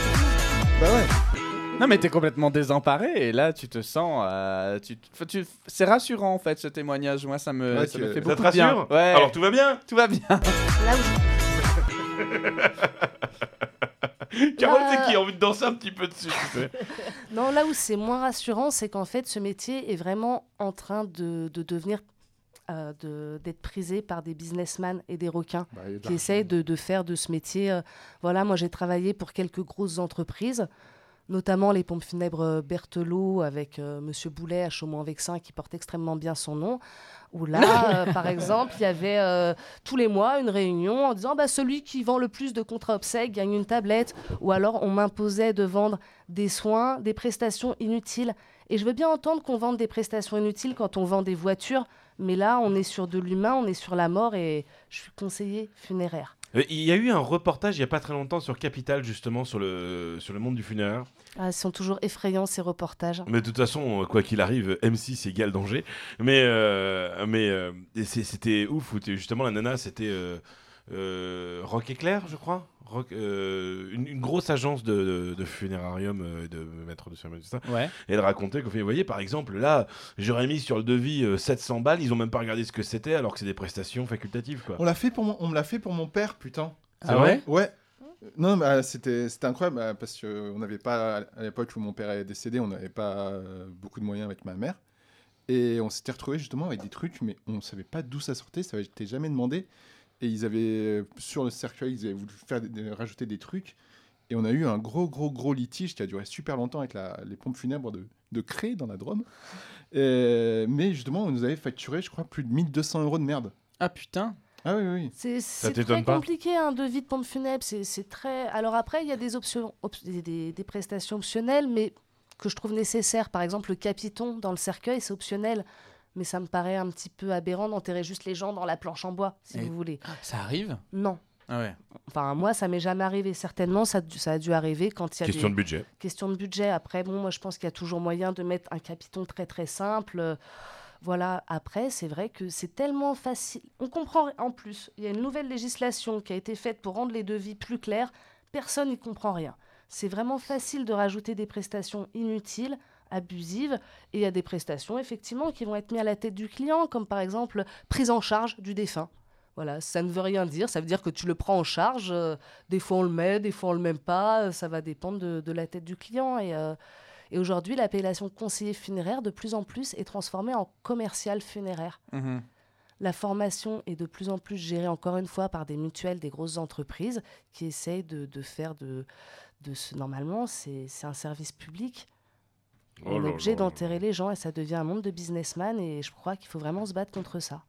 Bah ouais. Non, mais t'es complètement désemparé et là, tu te sens. euh, tu, C'est rassurant, en fait, ce témoignage. Moi, ça me, Ouais, ça me fait ça Ça beaucoup te bien. Ouais, Alors tout va bien? Tout va bien. Là où *laughs* *laughs* Carole, Là- c'est qui a envie de danser un petit peu dessus tu sais. je- *laughs* Non, là où c'est moins rassurant, c'est qu'en fait, ce métier est vraiment en train de, de devenir. euh, de- d'être prisé par des businessmen et des requins Bah, qui essayent de, de faire de ce métier. euh, voilà, moi j'ai travaillé pour quelques grosses entreprises. Notamment les pompes funèbres Berthelot avec euh, Monsieur Boulet à Chaumont-Vexin qui porte extrêmement bien son nom. Où là, *laughs* euh, par exemple, il y avait euh, tous les mois une réunion en disant bah, celui qui vend le plus de contrats obsèques gagne une tablette. Ou alors on m'imposait de vendre des soins, des prestations inutiles. Et je veux bien entendre qu'on vende des prestations inutiles quand on vend des voitures, mais là, on est sur de l'humain, on est sur la mort et je suis conseiller funéraire. Euh, Il y a eu un reportage il n'y a pas très longtemps sur Capital, justement, sur le, sur le monde du funéraire. Ah, ils sont toujours effrayants ces reportages. Mais de toute façon, quoi qu'il arrive, M6 égale danger. Mais, euh, mais euh, c'était ouf, où justement la nana, c'était euh, Rock Éclair, je crois. Rock, euh, une, une grosse agence de, de, de funérarium, euh, de maître de cérémonie, tout ça. Ouais. Et elle racontait qu'au fait, vous voyez, par exemple, là, j'aurais mis sur le devis euh, 700 balles, ils ont même pas regardé ce que c'était, alors que c'est des prestations facultatives, quoi. On l'a fait pour mon, on me l'a fait pour mon père, putain. Ah ouais? Ouais. Non, bah, c'était incroyable bah, parce qu'on n'avait pas, à l'époque où mon père est décédé, on n'avait pas euh, beaucoup de moyens avec ma mère. Et on s'était retrouvé justement avec des trucs, mais on ne savait pas d'où ça sortait, ça n'était jamais demandé. Et ils avaient, sur le cercueil, ils avaient voulu faire rajouter des trucs. Et on a eu un gros, gros, gros litige qui a duré super longtemps avec la- les pompes funèbres de, de Cré dans la Drôme. Et- mais justement, on nous avait facturé, je crois, plus de 1200 euros de merde. Ah putain. Ah oui, oui. C'est c'est t'étonne très pas compliqué un devis de pompe funèbre. C'est c'est très. Alors après, il y a des options, op- des, des- des prestations optionnelles, mais que je trouve nécessaires. Par exemple, le capiton dans le cercueil, c'est optionnel. Mais ça me paraît un petit peu aberrant d'enterrer juste les gens dans la planche en bois, si Et- vous voulez. Ça arrive? Non. Ah ouais. Enfin, moi, ça m'est jamais arrivé. Certainement, ça, a dû- ça a dû arriver quand il y a Question des de budget. questions de budget. Après, bon, moi, je pense qu'il y a toujours moyen de mettre un capiton très, très simple. Voilà, après, c'est vrai que c'est tellement facile. On comprend en plus. Il y a une nouvelle législation qui a été faite pour rendre les devis plus clairs. Personne n'y comprend rien. C'est vraiment facile de rajouter des prestations inutiles, abusives, et il y a des prestations, effectivement, qui vont être mises à la tête du client, comme par exemple prise en charge du défunt. Voilà, ça ne veut rien dire. Ça veut dire que tu le prends en charge. euh, des fois, on le met, des fois, on le met pas. euh, Ça va dépendre de, de la tête du client. Et, euh, et aujourd'hui, l'appellation conseiller funéraire, de plus en plus, est transformée en commercial funéraire. Mhm. La formation est de plus en plus gérée, encore une fois, par des mutuelles, des grosses entreprises qui essayent de, de faire de, de ce. Normalement, c'est un service public. Oh on est obligé d'enterrer les gens et ça devient un monde de businessman. Et je crois qu'il faut vraiment se battre contre ça.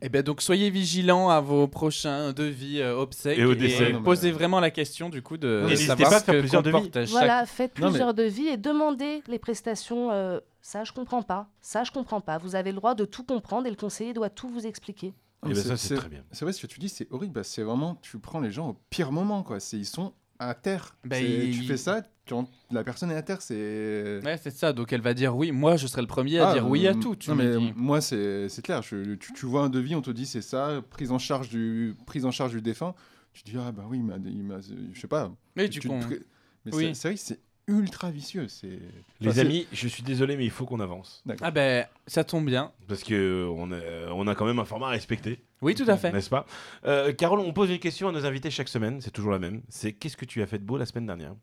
Eh bien, donc soyez vigilants à vos prochains devis euh, obsèques Et au décès. Non, mais- posez vraiment la question du coup de, Et de savoir pas à ce faire que plusieurs devis. chaque- Voilà, faites Non, mais- plusieurs devis et demandez les prestations. euh, ça, je comprends pas. Ça, je comprends pas. Vous avez le droit de tout comprendre et le conseiller doit tout vous expliquer. Mais ben c'est très bien. C'est vrai, ce que tu dis, c'est horrible. bah, c'est vraiment, tu prends les gens au pire moment, quoi. Ils sont à terre. Bah, il- Tu fais ça, quand la personne est à terre, c'est. Ouais, c'est ça. Donc elle va dire oui. Moi, je serai le premier à Ah, dire oui à mm, tout. Tu non, mais dis. moi, c'est, clair. Je- tu, tu vois un devis, on te dit c'est ça, prise en charge du, prise en charge du défunt. Tu te dis, ah bah oui, il m'a, je sais pas. Mais tu tu- con- Mais Oui. c'est, c'est vrai que c'est ultra vicieux. C'est... Les Enfin, amis, je suis désolé, mais il faut qu'on avance. Ah ben, ça tombe bien. Parce que on a, on a quand même un format à respecter, Oui, tout à fait. n'est-ce pas? Euh, Carole, on pose une question à nos invités chaque semaine, c'est toujours la même. C'est qu'est-ce que tu as fait de beau la semaine dernière?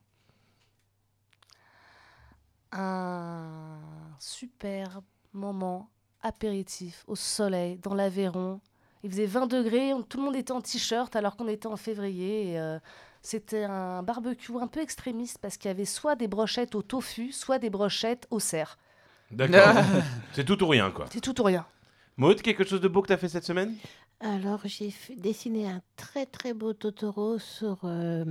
Un super moment apéritif au soleil, dans l'Aveyron. Il faisait 20 degrés, on- tout le monde était en t-shirt alors qu'on était en février. et, euh, C'était un barbecue un peu extrémiste parce qu'il y avait soit des brochettes au tofu, soit des brochettes au cerf. D'accord. *laughs* c'est tout ou rien, quoi. C'est tout ou rien. Maud, quelque chose de beau que tu as fait cette semaine? Alors, j'ai dessiné un très très beau Totoro sur, euh,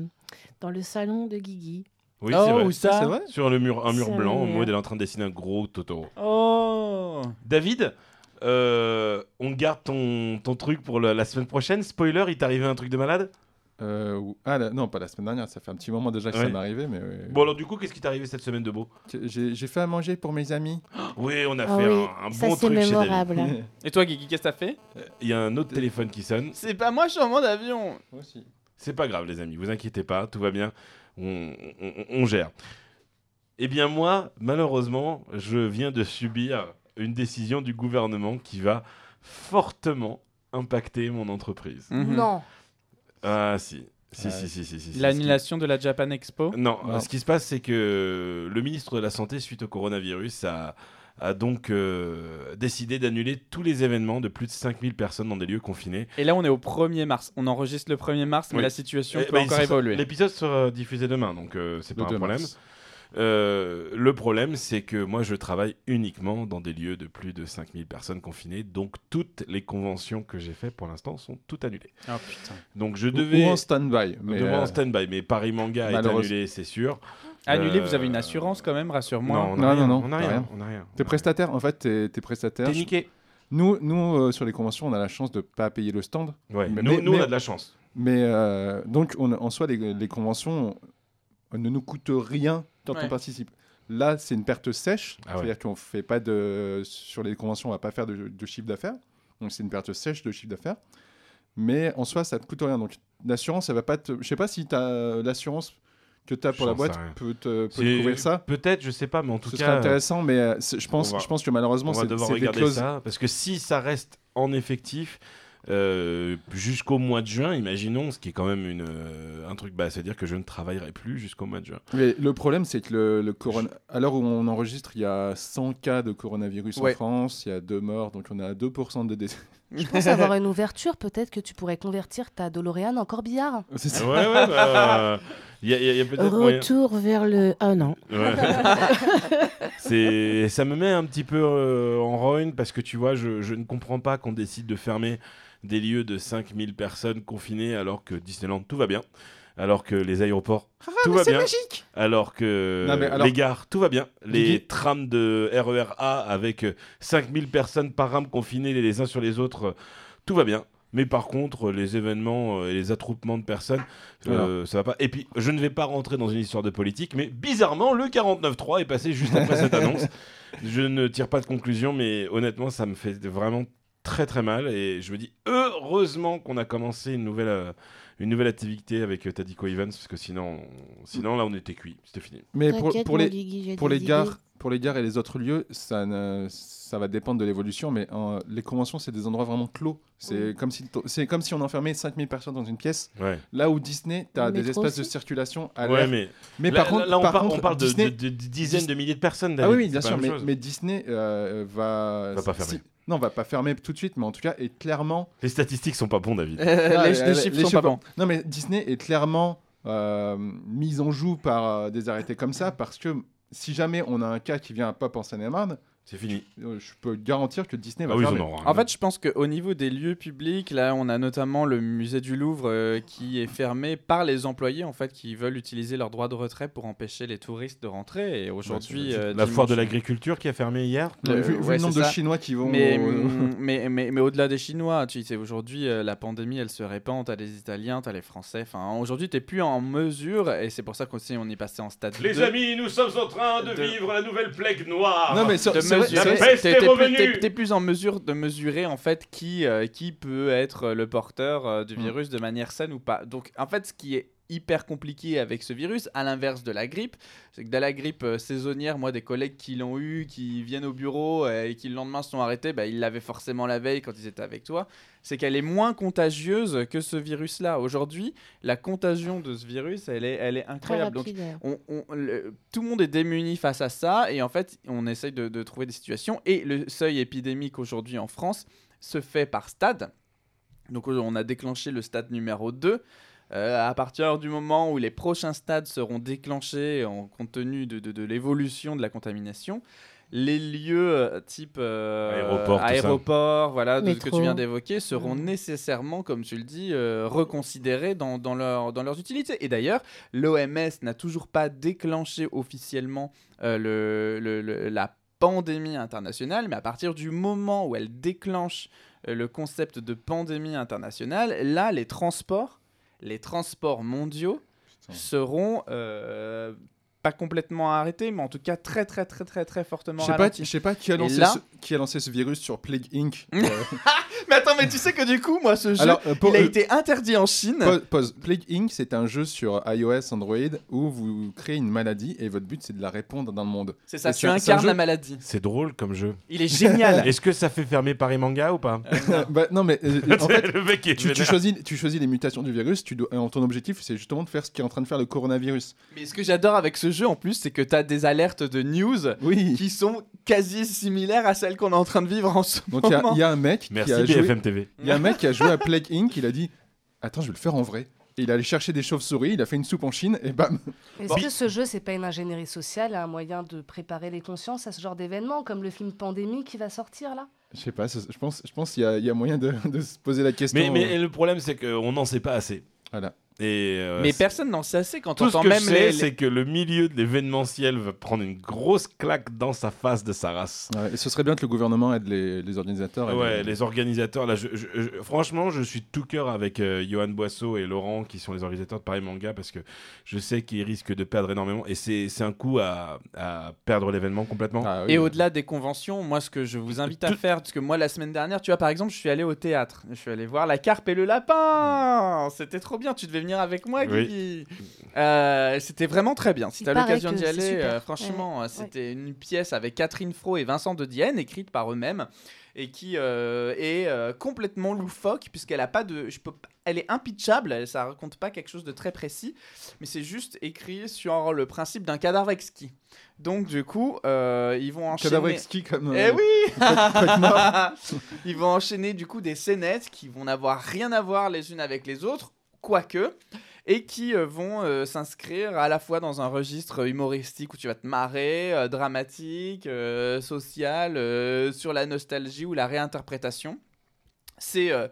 dans le salon de Guigui. Oui, oh, c'est vrai. où ça c'est vrai Sur le mur, un mur C'est blanc. Maud elle est en train de dessiner un gros Totoro. Oh David, euh, on garde ton, ton truc pour la, la semaine prochaine. Spoiler, il t'est arrivé un truc de malade? Euh, ou- ah, la- non, pas la semaine dernière. Ça fait un petit moment déjà que Ouais. ça m'est arrivé. Mais. Bon, alors du coup, qu'est-ce qui t'est arrivé cette semaine de beau? J'ai, fait à manger pour mes amis. Oui, on a Ah fait oui, un, un ça bon c'est truc chez David. mémorable. *laughs* Et toi, Guigui, qu'est-ce que t'as fait? Il y a un autre téléphone qui sonne. C'est pas moi, je suis en mode avion. Moi aussi. C'est pas grave, les amis, vous inquiétez pas, tout va bien, on, on- on gère. Eh bien, moi, malheureusement, je viens de subir une décision du gouvernement qui va fortement impacter mon entreprise. Mhm. Non. Ah, si. Si, si, si, si, si. L'annulation de la Japan Expo Non, Non. euh, ce qui se passe, c'est que le ministre de la Santé, suite au coronavirus, a, a donc euh, décidé d'annuler tous les événements de plus de 5000 personnes dans des lieux confinés. Et là, on est au 1er mars. On enregistre le 1er mars, mais Oui. la situation Eh peut ben, encore évoluer. L'épisode sera diffusé demain, donc euh, c'est pas 2 un problème. mars. Euh, le problème, c'est que moi, je travaille uniquement dans des lieux de plus de 5000 personnes confinées. Donc, toutes les conventions que j'ai faites pour l'instant sont toutes annulées. Oh putain. Donc, je Ou- devais. Ou en stand-by. Mais, devant euh, en stand-by. Mais Paris Manga est annulé, c'est sûr. Annulé, Euh, vous avez une assurance quand même, rassure-moi. Non, on a Non, rien, non, non, on a t'as rien. rien. On a rien. T'es prestataire, en fait, t'es t'es prestataire. T'es niqué. Nous, nous euh, sur les conventions, on a la chance de pas payer le stand. Ouais. Mais- nous, mais- nous, mais- on a de la chance. Mais euh, donc, on, en soi, les, les conventions euh, ne nous coûtent rien quand Ouais. on participe. Là, c'est une perte sèche. Ah ouais. C'est-à-dire qu'on fait pas de. Sur les conventions, on va pas faire de, de chiffre d'affaires. Donc, c'est une perte sèche de chiffre d'affaires. Mais en soi, ça te coûte rien. Donc, l'assurance, ça va pas te. Je sais pas si as l'assurance que tu as pour la boîte peut te, peut te C'est- couvrir ça. Peut-être, je sais pas, mais en tout Ce cas. serait intéressant, mais euh, je pense, va- je pense que malheureusement, c'est des regarder clauses. ça parce que si ça reste en effectif euh, jusqu'au mois de juin, imaginons, ce qui est quand même une, euh, un truc, bah, c'est-à-dire que je ne travaillerai plus jusqu'au mois de juin. Mais le problème, c'est que le, le corona... à l'heure où on enregistre, il y a 100 cas de coronavirus Ouais. en France, il y a deux morts, donc on est à 2% de décès. Je pense avoir *laughs* une ouverture, peut-être que tu pourrais convertir ta DeLorean en corbillard. C'est ça. Ouais, ouais, bah, il *laughs* y a, y a- il y a peut-être moyen. Retour vers le. Ah non. Ouais. *laughs* c'est, ça me met un petit peu euh, en rogne parce que tu vois, je, je ne comprends pas qu'on décide de fermer des lieux de 5000 personnes confinées alors que Disneyland tout va bien, alors que les aéroports tout va bien, alors que Non, mais alors- les gares tout va bien, les Guigui- trams de RER A avec euh, 5000 personnes par rame confinées les uns sur les autres, euh, tout va bien. Mais par contre, les événements euh, et les attroupements de personnes, euh, ça va pas. Et puis, je ne vais pas rentrer dans une histoire de politique, mais bizarrement, le 49.3 est passé juste après cette annonce. *laughs* Je ne tire pas de conclusion, mais honnêtement, ça me fait vraiment très très mal. Et je me dis, heureusement qu'on a commencé une nouvelle, euh, une nouvelle activité avec euh, Tadico Evans, parce que sinon, sinon là, on était cuit. C'était fini. Mais pour, T'inquiète, pour mon les, Guigui, j'ai pour des les gares, pour les gares et les autres lieux, ça, ne- ça va dépendre de l'évolution, mais euh, les conventions, c'est des endroits vraiment clos. C'est comme, si, c'est comme si on enfermait 5000 personnes dans une pièce. Ouais, Là où Disney, tu as Le des métro espaces de aussi. circulation à ouais l'air. mais, Mais là, par contre, là, on, par par- contre, on parle de, Disney... de- de dizaines Dis- de milliers de personnes. Ah David, oui, oui, c'est bien pas sûr, la mais, même chose. mais Disney euh, va... Va pas si- Non, va pas fermer tout de suite, mais en tout cas, est clairement... Les statistiques sont pas bons, David. *laughs* Euh, Ah, les, les chiffres sont pas bons. Non, mais Disney est clairement euh, mise en joue par euh, des arrêtés comme ça, parce que si jamais on a un cas qui vient à Pop en Seine-et-Marne, C'est fini. euh, je peux garantir que Disney va Ah oui, en fait, je pense qu'au niveau des lieux publics, là, on a notamment le musée du Louvre euh, qui est fermé par les employés en fait qui veulent utiliser leur droit de retrait pour empêcher les touristes de rentrer. Et aujourd'hui, euh, la foire de l'agriculture qui a fermé hier. Ouais, vu, vu ouais, le nombre de ça. Chinois qui vont... Mais, *laughs* mais, mais, mais au-delà des Chinois, tu sais, aujourd'hui, euh, la pandémie, elle se répand. T'as les Italiens, t'as les Français. Enfin, aujourd'hui, t'es plus en mesure, et c'est pour ça qu'aussi on y passait en stade Les 2, amis, nous sommes en train de, De- vivre la nouvelle plague noire. Non, mais sur- de t'es- plus- en mesure de mesurer en fait qui, euh, qui peut être le porteur euh, du Mm. virus de manière saine ou pas. Donc en fait, ce qui est hyper compliqué avec ce virus, à l'inverse de la grippe, c'est que dans la grippe euh, saisonnière, moi des collègues qui l'ont eu, qui viennent au bureau euh, et qui le lendemain sont arrêtés, bah, ils l'avaient forcément la veille quand ils étaient avec toi, c'est qu'elle est moins contagieuse que ce virus-là. Aujourd'hui, la contagion de ce virus, elle est, elle est incroyable. Donc on- on- le- tout le monde est démuni face à ça et en fait on essaye de, de trouver des situations. Et le seuil épidémique aujourd'hui en France se fait par stade. Donc on a déclenché le stade numéro 2 Euh, à partir du moment où les prochains stades seront déclenchés en compte tenu de, de- de l'évolution de la contamination les lieux euh, type euh, Aéroport, voilà, de ce que tu viens d'évoquer, seront nécessairement, comme tu le dis, euh, reconsidérés dans, dans, leur, dans leurs utilités. Et d'ailleurs, l'OMS n'a toujours pas déclenché officiellement euh, le, le- le- la pandémie internationale, mais à partir du moment où elle déclenche euh, le concept de pandémie internationale, là, les transports, les transports mondiaux seront euh, pas complètement arrêtés, mais en tout cas très très très très très fortement Je sais pas, je sais pas qui a, lancé là- ce, qui a lancé ce virus sur Plague Inc. Euh, *laughs* Mais attends, mais tu sais que du coup, moi, ce jeu, Alors, euh, pour- il a euh, été interdit en Chine. Pause, pause. Plague Inc. c'est un jeu sur iOS, Android, où vous créez une maladie et votre but c'est de la répandre dans le monde. C'est ça, Et tu incarnes jeu- la maladie. C'est drôle comme jeu. Il est génial. *laughs* Est-ce que ça fait fermer Paris Manga ou pas? Bah, non mais euh, *laughs* en fait, le mec est tu, tu choisis, tu choisis les mutations du virus. Tu dois, euh, ton objectif c'est justement de faire ce qui est en train de faire le coronavirus. Mais ce que j'adore avec ce jeu en plus, c'est que tu as des alertes de news Oui. qui sont quasi similaires à celles qu'on est en train de vivre en ce Donc il y a- moment. il y, a un mec qui Merci a joué. BFM TV. Il y a un mec qui a joué à Plague Inc. Il a dit Attends, je vais le faire en vrai. et il allait chercher des chauves-souris, il a fait une soupe en Chine, et bam Est-ce que ce jeu, c'est pas une ingénierie sociale, un moyen de préparer les consciences à ce genre d'événement, comme le film Pandémie qui va sortir là? Je sais pas, je pense, je pense qu'il y, a- il y a moyen de, de se poser la question. Mais, mais euh, le problème, c'est qu'on n'en sait pas assez. Voilà. Et euh, Mais personne n'en sait assez quand on tout ce entend que même je sais, les- c'est que le milieu de l'événementiel va prendre une grosse claque dans sa face de sa race. Ouais, et ce serait bien que le gouvernement aide les, les organisateurs. et Ouais, les- les organisateurs, là, je- je- je- franchement, je suis de tout cœur avec euh, Johan Boisseau et Laurent, qui sont les organisateurs de Paris Manga, parce que je sais qu'ils risquent de perdre énormément, et c'est un coup à, à perdre l'événement complètement. Ah oui. Et au-delà des conventions, moi, ce que je vous invite à Tout- faire, parce que moi, la semaine dernière, tu vois, par exemple, je suis allé au théâtre. Je suis allé voir La Carpe et le Lapin. C'était trop bien. Tu devais venir avec moi. Guigui. Euh, C'était vraiment très bien. Si tu as l'occasion d'y aller, euh, franchement, euh, c'était une pièce avec Catherine Fro et Vincent de Dienne, écrite par eux-mêmes, et qui euh, est euh, complètement loufoque, puisqu'elle a pas de. Je peux, pas- elle est impitchable, ça raconte pas quelque chose de très précis, mais c'est juste écrit sur le principe d'un cadavre exquis. Donc, du coup, euh, ils vont enchaîner. Cadavre exquis comme. Eh oui. *laughs* *laughs* Ils vont enchaîner du coup des scénettes qui vont n'avoir rien à voir les unes avec les autres, quoique, et qui euh, vont euh, s'inscrire à la fois dans un registre humoristique où tu vas te marrer, euh, dramatique, social, sur la nostalgie ou la réinterprétation. C'est euh,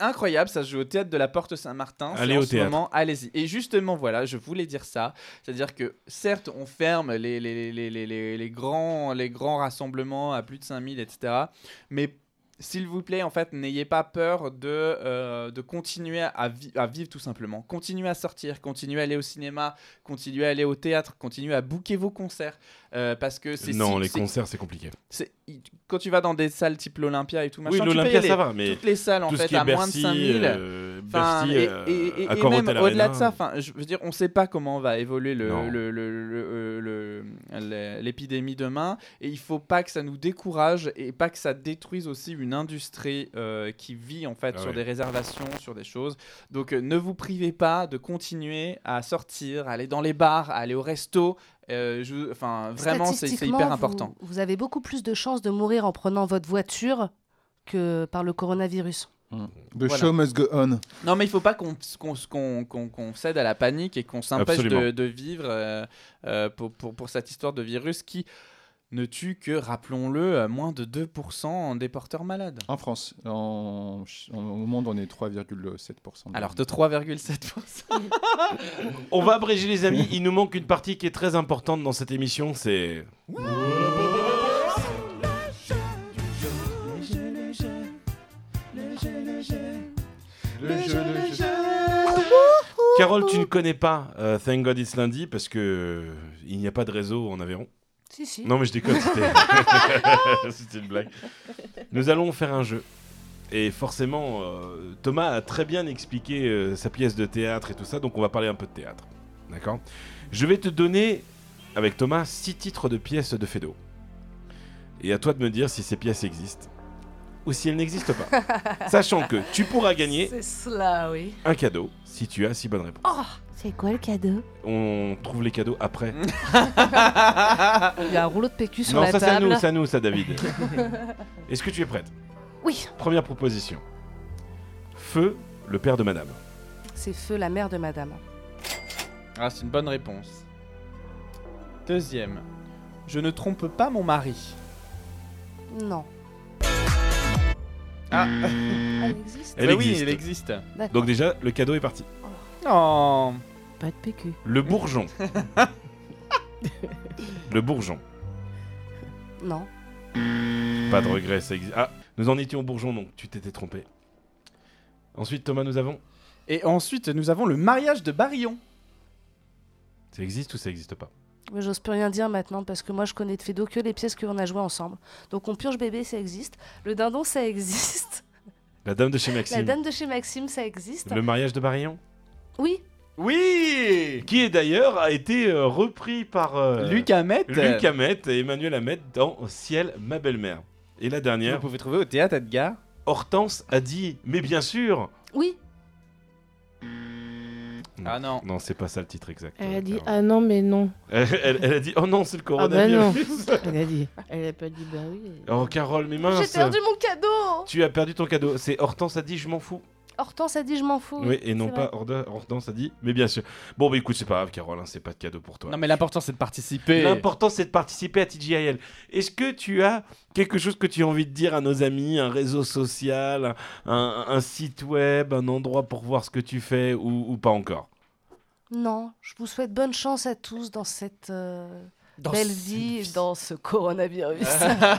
incroyable, ça se joue au théâtre de la Porte Saint-Martin. Allez au ce théâtre. moment, Allez-y. Et justement, voilà, je voulais dire ça. C'est-à-dire que certes, on ferme les, les, les, les grands, les grands rassemblements à plus de 5000, etc. Mais s'il vous plaît, en fait, n'ayez pas peur de, euh, de continuer à, à vivre tout simplement. Continuez à sortir, continuez à aller au cinéma, continuez à aller au théâtre, continuez à booker vos concerts. Euh, parce que c'est non, si- les concerts, c'est compliqué. Quand tu vas dans des salles type l'Olympia et tout, machin, Oui, l'Olympia, ça va, mais Toutes les salles, en fait, à moins de Bercy, 5000. euh, Bercy, et, euh, et- et- et Accor même au-delà de ça, enfin, je veux dire, on ne sait pas comment va évoluer le- Non. le- le- le- euh, le- le- l'épidémie demain, et il faut pas que ça nous décourage et pas que ça détruise aussi une industrie euh, qui vit en fait Ah sur des réservations, sur des choses. Donc, euh, ne vous privez pas de continuer à sortir, à aller dans les bars, à aller au resto. Euh, je- Enfin, vraiment, c'est hyper vous- important. Vous avez beaucoup plus de chances de mourir en prenant votre voiture que par le coronavirus. The Voilà. show must go on. Non, mais il faut pas qu'on cède à la panique et qu'on s'empêche de, de vivre euh, euh, pour, pour, pour cette histoire de virus qui ne tue que, rappelons-le, moins de 2% des porteurs malades. En France, en, en- au monde, on est 3,7%. de- Alors de 3,7%. On va abréger les amis, il nous manque une partie qui est très importante dans cette émission, c'est... Carole, tu ne connais pas euh, Thank God It's Lundi parce que euh, il n'y a pas de réseau en Aveyron. Si, si. Non mais je déconne, c'était *laughs* c'était une blague. Nous allons faire un jeu. Et forcément, euh, Thomas a très bien expliqué euh, sa pièce de théâtre et tout ça, donc on va parler un peu de théâtre. D'accord? Je vais te donner, avec Thomas, six titres de pièces de Fedo. Et à toi de me dire si ces pièces existent ou si elles n'existent pas. *laughs* Sachant que tu pourras gagner C'est cela, oui. un cadeau si tu as six bonnes réponses. C'est quoi le cadeau? On trouve les cadeaux après. *laughs* Il y a un rouleau de PQ sur non, la ça c'est à table. nous, c'est à nous, ça David. *laughs* Est-ce que tu es prête? Oui, Première proposition. Feu, le père de madame. c'est Feu, la mère de madame. Ah, c'est une bonne réponse. Deuxième. Je ne trompe pas mon mari. Non. Ah, Elle existe Elle bah existe. oui, elle existe. D'accord. Donc déjà, le cadeau est parti. Oh. Pas de PQ. Le bourgeon. *laughs* le bourgeon. Non. Pas de regret, ça existe. Ah, nous en étions au bourgeon, donc tu t'étais trompé. Ensuite, Thomas, nous avons. Et ensuite, nous avons le mariage de Barillon. Ça existe ou ça existe pas? Mais j'ose plus rien dire maintenant parce que moi je connais de Fedo que les pièces qu'on a jouées ensemble. Donc on purge bébé, ça existe. Le dindon, ça existe. La dame de chez La Maxime. dame de chez Maxime, ça existe. Le mariage de Barillon. Oui. Oui Qui est d'ailleurs a été euh, repris par euh, Luc Hamet. Luc Hamet et Emmanuel Hamet dans Ciel, ma belle-mère. Et la Vous dernière, pouvez trouver au théâtre Edgar. Hortense a dit, mais bien sûr. Oui. Ah non. Non, c'est pas ça le titre exact. Elle a dit ah non mais non. *laughs* Elle, elle- elle a dit, oh non, c'est le Ah bah non. coronavirus. *laughs* Elle a dit. Elle a pas dit bah oui. oh Carole, mais J'ai mince. perdu mon cadeau. Tu as perdu ton cadeau. C'est Hortense a dit, je m'en fous. Hortense a dit je m'en fous. Oui, et non c'est pas vrai. Horda- Hortense a dit, mais bien sûr. Bon, bah écoute, c'est pas grave, Carole, hein, c'est pas de cadeau pour toi. Non, mais l'important, c'est de participer. L'important, c'est de participer à TGIL. Est-ce que tu as quelque chose que tu as envie de dire à nos amis, un réseau social, un, un site web, un endroit pour voir ce que tu fais ou, ou pas encore? Non, je vous souhaite bonne chance à tous dans cette euh, Dans belle vie, vie. dans ce coronavirus.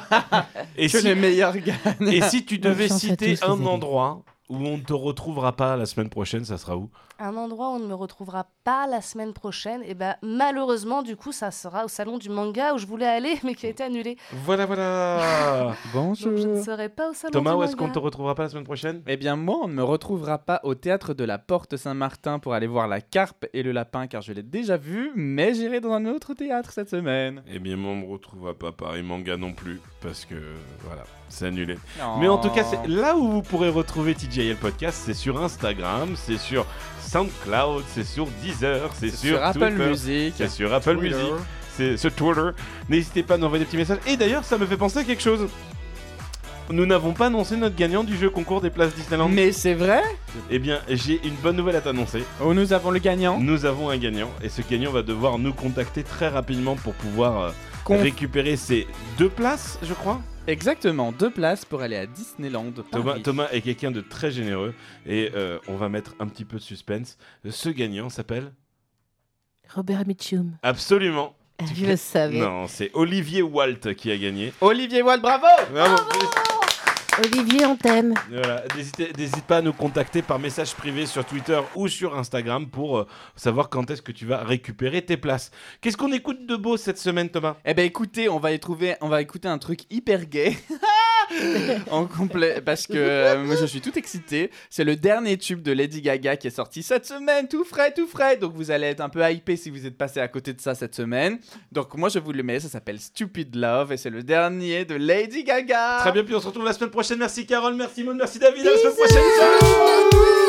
*laughs* Et Que si, les meilleurs gagnent. et si tu devais citer un endroit où on ne te retrouvera pas la semaine prochaine, ça sera où? Un endroit où on ne me retrouvera pas la semaine prochaine, et ben malheureusement, du coup, ça sera au salon du manga où je voulais aller, mais qui a été annulé. Voilà, voilà *laughs* Donc je ne Bonjour. serai pas au salon Thomas, du où manga. est-ce qu'on ne te retrouvera pas la semaine prochaine? Eh bien, moi, on ne me retrouvera pas au théâtre de la Porte Saint-Martin pour aller voir la carpe et le lapin, car je l'ai déjà vu, mais j'irai dans un autre théâtre cette semaine. Eh bien, moi, on me retrouvera pas Paris Manga non plus, parce que voilà, c'est annulé. Mais en tout cas, c'est là où vous pourrez retrouver TJL Podcast, c'est sur Instagram, c'est sur SoundCloud, c'est sur Deezer, c'est sur, sur Apple Twitter, Music. c'est sur Apple Twitter. Music, c'est sur Twitter. N'hésitez pas à nous envoyer des petits messages. Et d'ailleurs, ça me fait penser à quelque chose. Nous n'avons pas annoncé notre gagnant du jeu concours des places Disneyland. Mais c'est vrai? Eh bien, j'ai une bonne nouvelle à t'annoncer. Oh, nous avons le gagnant. Nous avons un gagnant et ce gagnant va devoir nous contacter très rapidement pour pouvoir euh, Conf- récupérer ses deux places, je crois. Exactement, deux places pour aller à Disneyland. Thomas, Paris. Thomas est quelqu'un de très généreux et euh, on va mettre un petit peu de suspense. Ce gagnant s'appelle Robert Mitchum. Absolument. *laughs* Je le savais. Non, c'est Olivier Walt qui a gagné. Olivier bravo Bravo. Olivier, on t'aime. Voilà, N'hésite pas à nous contacter par message privé sur Twitter ou sur Instagram pour euh, savoir quand est-ce que tu vas récupérer tes places. Qu'est-ce qu'on écoute de beau cette semaine, Thomas? Eh ben écoutez, on va y trouver, on va écouter un truc hyper gay. *laughs* en complet, parce que euh, moi je suis tout excité. C'est le dernier tube de Lady Gaga qui est sorti cette semaine, tout frais, tout frais. Donc vous allez être un peu hypé si vous êtes passé à côté de ça cette semaine. Donc moi je vous le mets, ça s'appelle Stupid Love et c'est le dernier de Lady Gaga. Très bien, puis on se retrouve la semaine prochaine. Merci Carole, merci Maud, merci David. À la semaine prochaine. Ciao